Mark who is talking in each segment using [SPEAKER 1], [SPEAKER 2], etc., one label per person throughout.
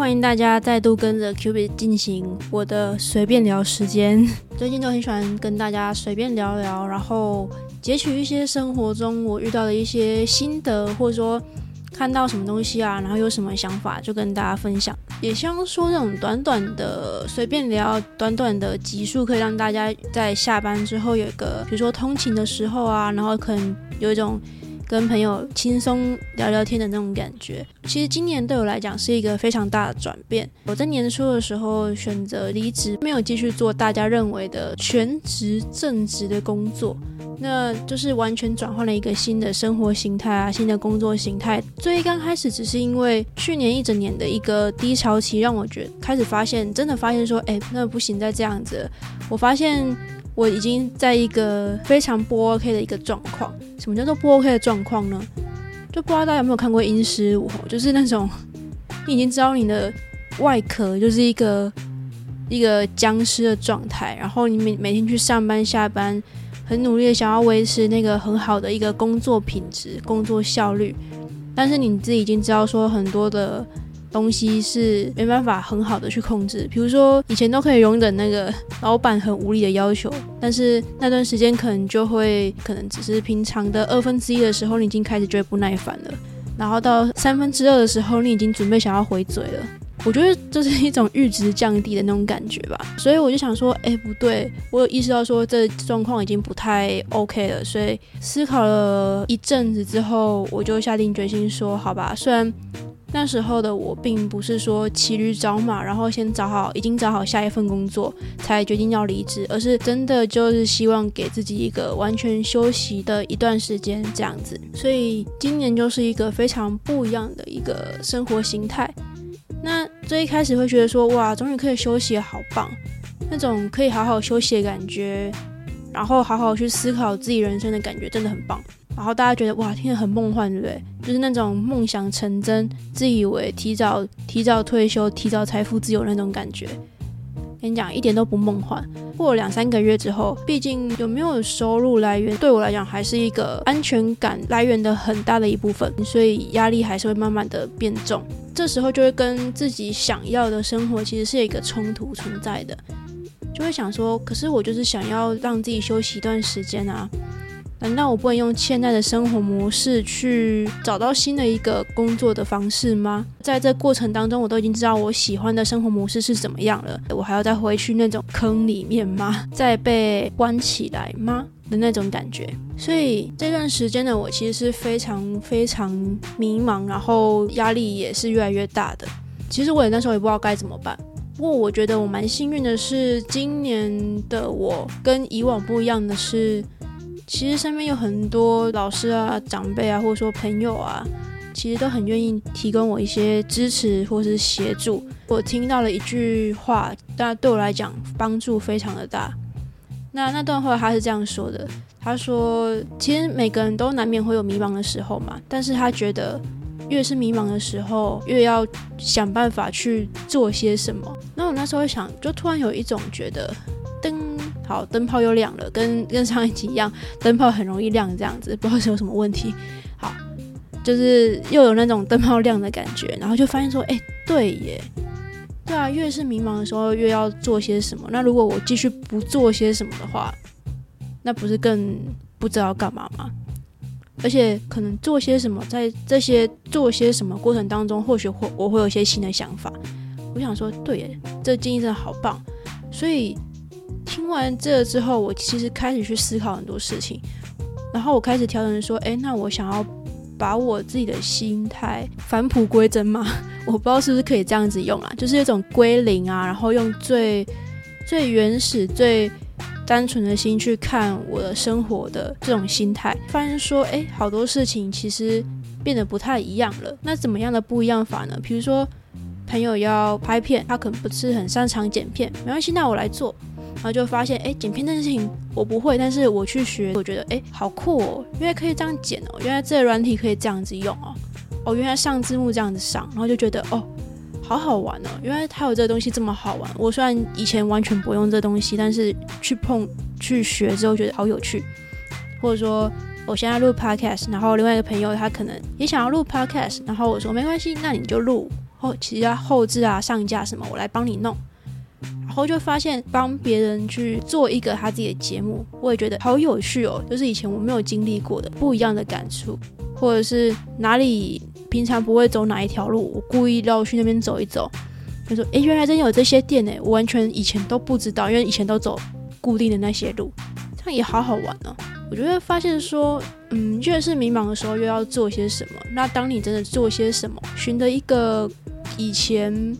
[SPEAKER 1] 欢迎大家再度跟着 Q B 进行我的随便聊时间。最近都很喜欢跟大家随便聊聊，然后截取一些生活中我遇到的一些心得，或者说看到什么东西啊，然后有什么想法就跟大家分享。也希望说这种短短的随便聊，短短的集数，可以让大家在下班之后有一个，比如说通勤的时候啊，然后可能有一种。跟朋友轻松聊聊天的那种感觉，其实今年对我来讲是一个非常大的转变。我在年初的时候选择离职，没有继续做大家认为的全职正职的工作，那就是完全转换了一个新的生活形态啊，新的工作形态。最刚开始只是因为去年一整年的一个低潮期，让我觉开始发现，真的发现说，哎，那不行再这样子。我发现。我已经在一个非常不 OK 的一个状况。什么叫做不 OK 的状况呢？就不知道大家有没有看过《阴尸舞》，就是那种你已经知道你的外壳就是一个一个僵尸的状态，然后你每每天去上班下班，很努力的想要维持那个很好的一个工作品质、工作效率，但是你自己已经知道说很多的。东西是没办法很好的去控制，比如说以前都可以容忍那个老板很无理的要求，但是那段时间可能就会可能只是平常的二分之一的时候，你已经开始觉得不耐烦了，然后到三分之二的时候，你已经准备想要回嘴了。我觉得这是一种阈值降低的那种感觉吧，所以我就想说，哎，不对，我有意识到说这状况已经不太 OK 了，所以思考了一阵子之后，我就下定决心说，好吧，虽然。那时候的我并不是说骑驴找马，然后先找好，已经找好下一份工作才决定要离职，而是真的就是希望给自己一个完全休息的一段时间这样子。所以今年就是一个非常不一样的一个生活形态。那最一开始会觉得说哇，终于可以休息，好棒，那种可以好好休息的感觉，然后好好去思考自己人生的感觉，真的很棒。然后大家觉得哇，听得很梦幻，对不对？就是那种梦想成真，自以为提早提早退休、提早财富自由那种感觉。跟你讲，一点都不梦幻。过了两三个月之后，毕竟有没有收入来源，对我来讲还是一个安全感来源的很大的一部分，所以压力还是会慢慢的变重。这时候就会跟自己想要的生活其实是一个冲突存在的，就会想说，可是我就是想要让自己休息一段时间啊。难道我不能用现在的生活模式去找到新的一个工作的方式吗？在这过程当中，我都已经知道我喜欢的生活模式是怎么样了，我还要再回去那种坑里面吗？再被关起来吗？的那种感觉。所以这段时间的我其实是非常非常迷茫，然后压力也是越来越大的。其实我也那时候也不知道该怎么办。不过我觉得我蛮幸运的是，今年的我跟以往不一样的是。其实身边有很多老师啊、长辈啊，或者说朋友啊，其实都很愿意提供我一些支持或是协助。我听到了一句话，但对我来讲帮助非常的大。那那段话他是这样说的：他说，其实每个人都难免会有迷茫的时候嘛，但是他觉得越是迷茫的时候，越要想办法去做些什么。那我那时候想，就突然有一种觉得。灯好，灯泡又亮了，跟跟上一集一样，灯泡很容易亮，这样子不知道是有什么问题。好，就是又有那种灯泡亮的感觉，然后就发现说，哎，对耶，对啊，越是迷茫的时候，越要做些什么。那如果我继续不做些什么的话，那不是更不知道干嘛吗？而且可能做些什么，在这些做些什么过程当中，或许会我会有一些新的想法。我想说，对耶，这建议真的好棒，所以。听完这之后，我其实开始去思考很多事情，然后我开始调整说，哎，那我想要把我自己的心态返璞归真嘛？我不知道是不是可以这样子用啊，就是一种归零啊，然后用最最原始、最单纯的心去看我的生活的这种心态，发现说，哎，好多事情其实变得不太一样了。那怎么样的不一样法呢？比如说，朋友要拍片，他可能不是很擅长剪片，没关系，那我来做。然后就发现，哎，剪片这件事情我不会，但是我去学，我觉得，哎，好酷哦！原来可以这样剪哦，原来这个软体可以这样子用哦，哦，原来上字幕这样子上，然后就觉得，哦，好好玩哦！原来它有这个东西这么好玩。我虽然以前完全不用这东西，但是去碰、去学之后，觉得好有趣。或者说，我现在录 podcast，然后另外一个朋友他可能也想要录 podcast，然后我说没关系，那你就录。后其他后置啊、上架什么，我来帮你弄。然后就发现帮别人去做一个他自己的节目，我也觉得好有趣哦，就是以前我没有经历过的不一样的感触，或者是哪里平常不会走哪一条路，我故意绕去那边走一走。他说：“诶，原来真有这些店呢，我完全以前都不知道，因为以前都走固定的那些路，这样也好好玩哦。我觉得发现说，嗯，越是迷茫的时候，又要做些什么。那当你真的做些什么，寻得一个以前。”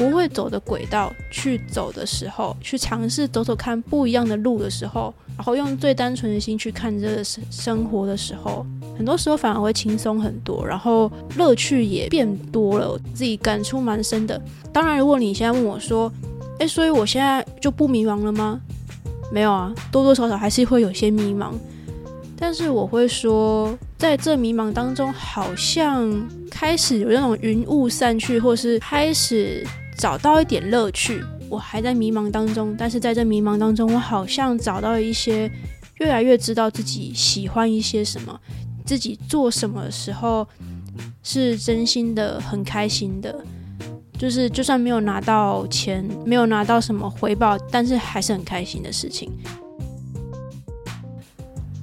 [SPEAKER 1] 不会走的轨道去走的时候，去尝试走走看不一样的路的时候，然后用最单纯的心去看这个生生活的时候，很多时候反而会轻松很多，然后乐趣也变多了，自己感触蛮深的。当然，如果你现在问我说，诶，所以我现在就不迷茫了吗？没有啊，多多少少还是会有些迷茫，但是我会说，在这迷茫当中，好像开始有那种云雾散去，或是开始。找到一点乐趣，我还在迷茫当中，但是在这迷茫当中，我好像找到了一些，越来越知道自己喜欢一些什么，自己做什么时候是真心的、很开心的，就是就算没有拿到钱，没有拿到什么回报，但是还是很开心的事情。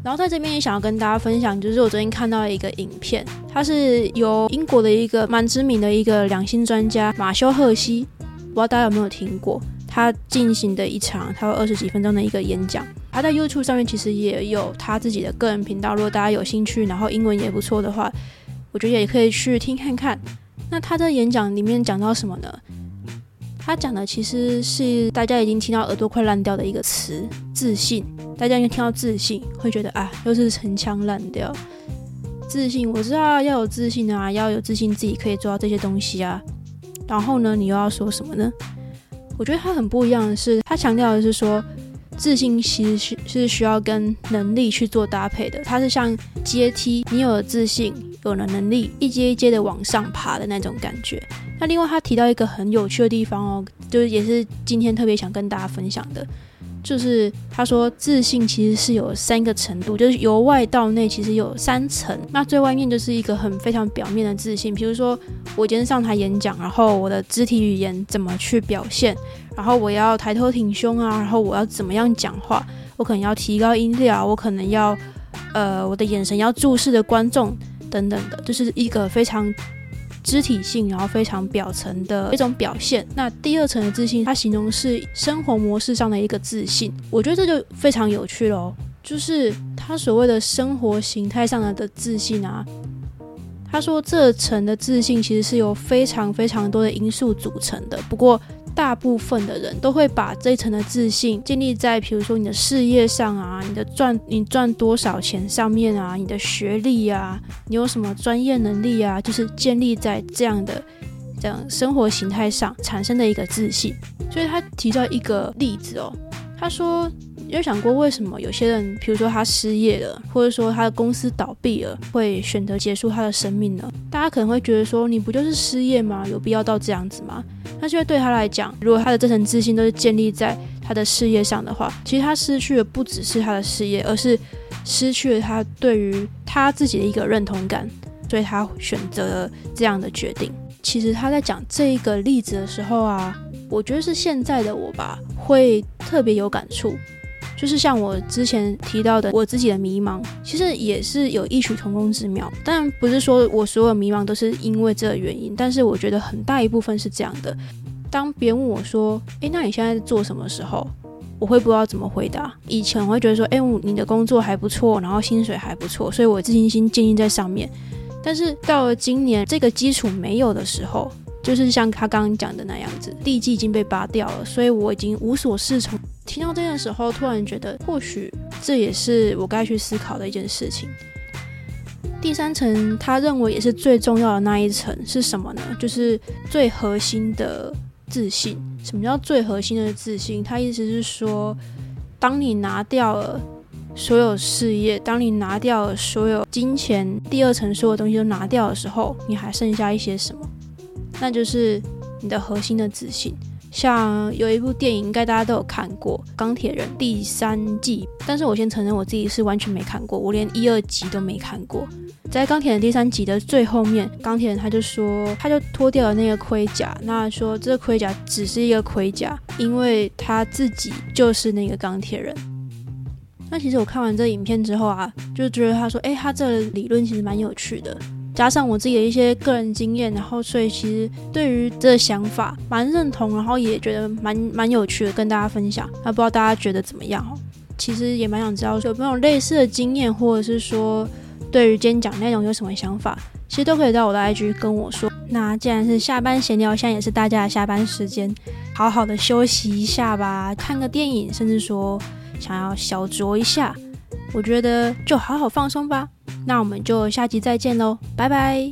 [SPEAKER 1] 然后在这边也想要跟大家分享，就是我昨天看到一个影片，它是由英国的一个蛮知名的一个两性专家马修赫西，不知道大家有没有听过他进行的一场他有二十几分钟的一个演讲。他在 YouTube 上面其实也有他自己的个人频道，如果大家有兴趣，然后英文也不错的话，我觉得也可以去听看看。那他在演讲里面讲到什么呢？他讲的其实是大家已经听到耳朵快烂掉的一个词——自信。大家应该听到自信，会觉得啊，又是陈腔烂调。自信，我知道要有自信啊，要有自信自己可以做到这些东西啊。然后呢，你又要说什么呢？我觉得他很不一样的是，他强调的是说，自信其实是是需要跟能力去做搭配的。它是像阶梯，你有了自信，有了能力，一阶一阶的往上爬的那种感觉。那另外他提到一个很有趣的地方哦，就是也是今天特别想跟大家分享的。就是他说，自信其实是有三个程度，就是由外到内，其实有三层。那最外面就是一个很非常表面的自信，比如说我今天上台演讲，然后我的肢体语言怎么去表现，然后我要抬头挺胸啊，然后我要怎么样讲话，我可能要提高音调，我可能要呃我的眼神要注视着观众等等的，就是一个非常。肢体性，然后非常表层的一种表现。那第二层的自信，它形容是生活模式上的一个自信。我觉得这就非常有趣喽，就是他所谓的生活形态上的的自信啊。他说这层的自信其实是由非常非常多的因素组成的。不过。大部分的人都会把这一层的自信建立在，比如说你的事业上啊，你的赚你赚多少钱上面啊，你的学历啊，你有什么专业能力啊，就是建立在这样的这样生活形态上产生的一个自信。所以他提到一个例子哦，他说。有想过为什么有些人，比如说他失业了，或者说他的公司倒闭了，会选择结束他的生命呢？大家可能会觉得说，你不就是失业吗？有必要到这样子吗？那就对他来讲，如果他的这层自信都是建立在他的事业上的话，其实他失去的不只是他的事业，而是失去了他对于他自己的一个认同感，所以他选择了这样的决定。其实他在讲这一个例子的时候啊，我觉得是现在的我吧，会特别有感触。就是像我之前提到的，我自己的迷茫，其实也是有异曲同工之妙。当然不是说我所有迷茫都是因为这个原因，但是我觉得很大一部分是这样的。当别人问我说：“诶，那你现在在做什么？”时候，我会不知道怎么回答。以前我会觉得说：“诶，你的工作还不错，然后薪水还不错，所以我自信心建立在上面。”但是到了今年，这个基础没有的时候，就是像他刚刚讲的那样子，地基已经被拔掉了，所以我已经无所适从。听到这件时候，突然觉得或许这也是我该去思考的一件事情。第三层，他认为也是最重要的那一层是什么呢？就是最核心的自信。什么叫最核心的自信？他意思是说，当你拿掉了所有事业，当你拿掉了所有金钱，第二层所有东西都拿掉的时候，你还剩下一些什么？那就是你的核心的自信。像有一部电影，应该大家都有看过《钢铁人》第三季，但是我先承认我自己是完全没看过，我连一二集都没看过。在《钢铁人》第三集的最后面，钢铁人他就说，他就脱掉了那个盔甲，那说这个盔甲只是一个盔甲，因为他自己就是那个钢铁人。那其实我看完这影片之后啊，就觉得他说，哎，他这理论其实蛮有趣的。加上我自己的一些个人经验，然后所以其实对于这想法蛮认同，然后也觉得蛮蛮有趣的，跟大家分享。那不知道大家觉得怎么样哦？其实也蛮想知道有没有类似的经验，或者是说对于今天讲内容有什么想法，其实都可以到我的 IG 跟我说。那既然是下班闲聊，现在也是大家的下班时间，好好的休息一下吧，看个电影，甚至说想要小酌一下，我觉得就好好放松吧。那我们就下集再见喽，拜拜。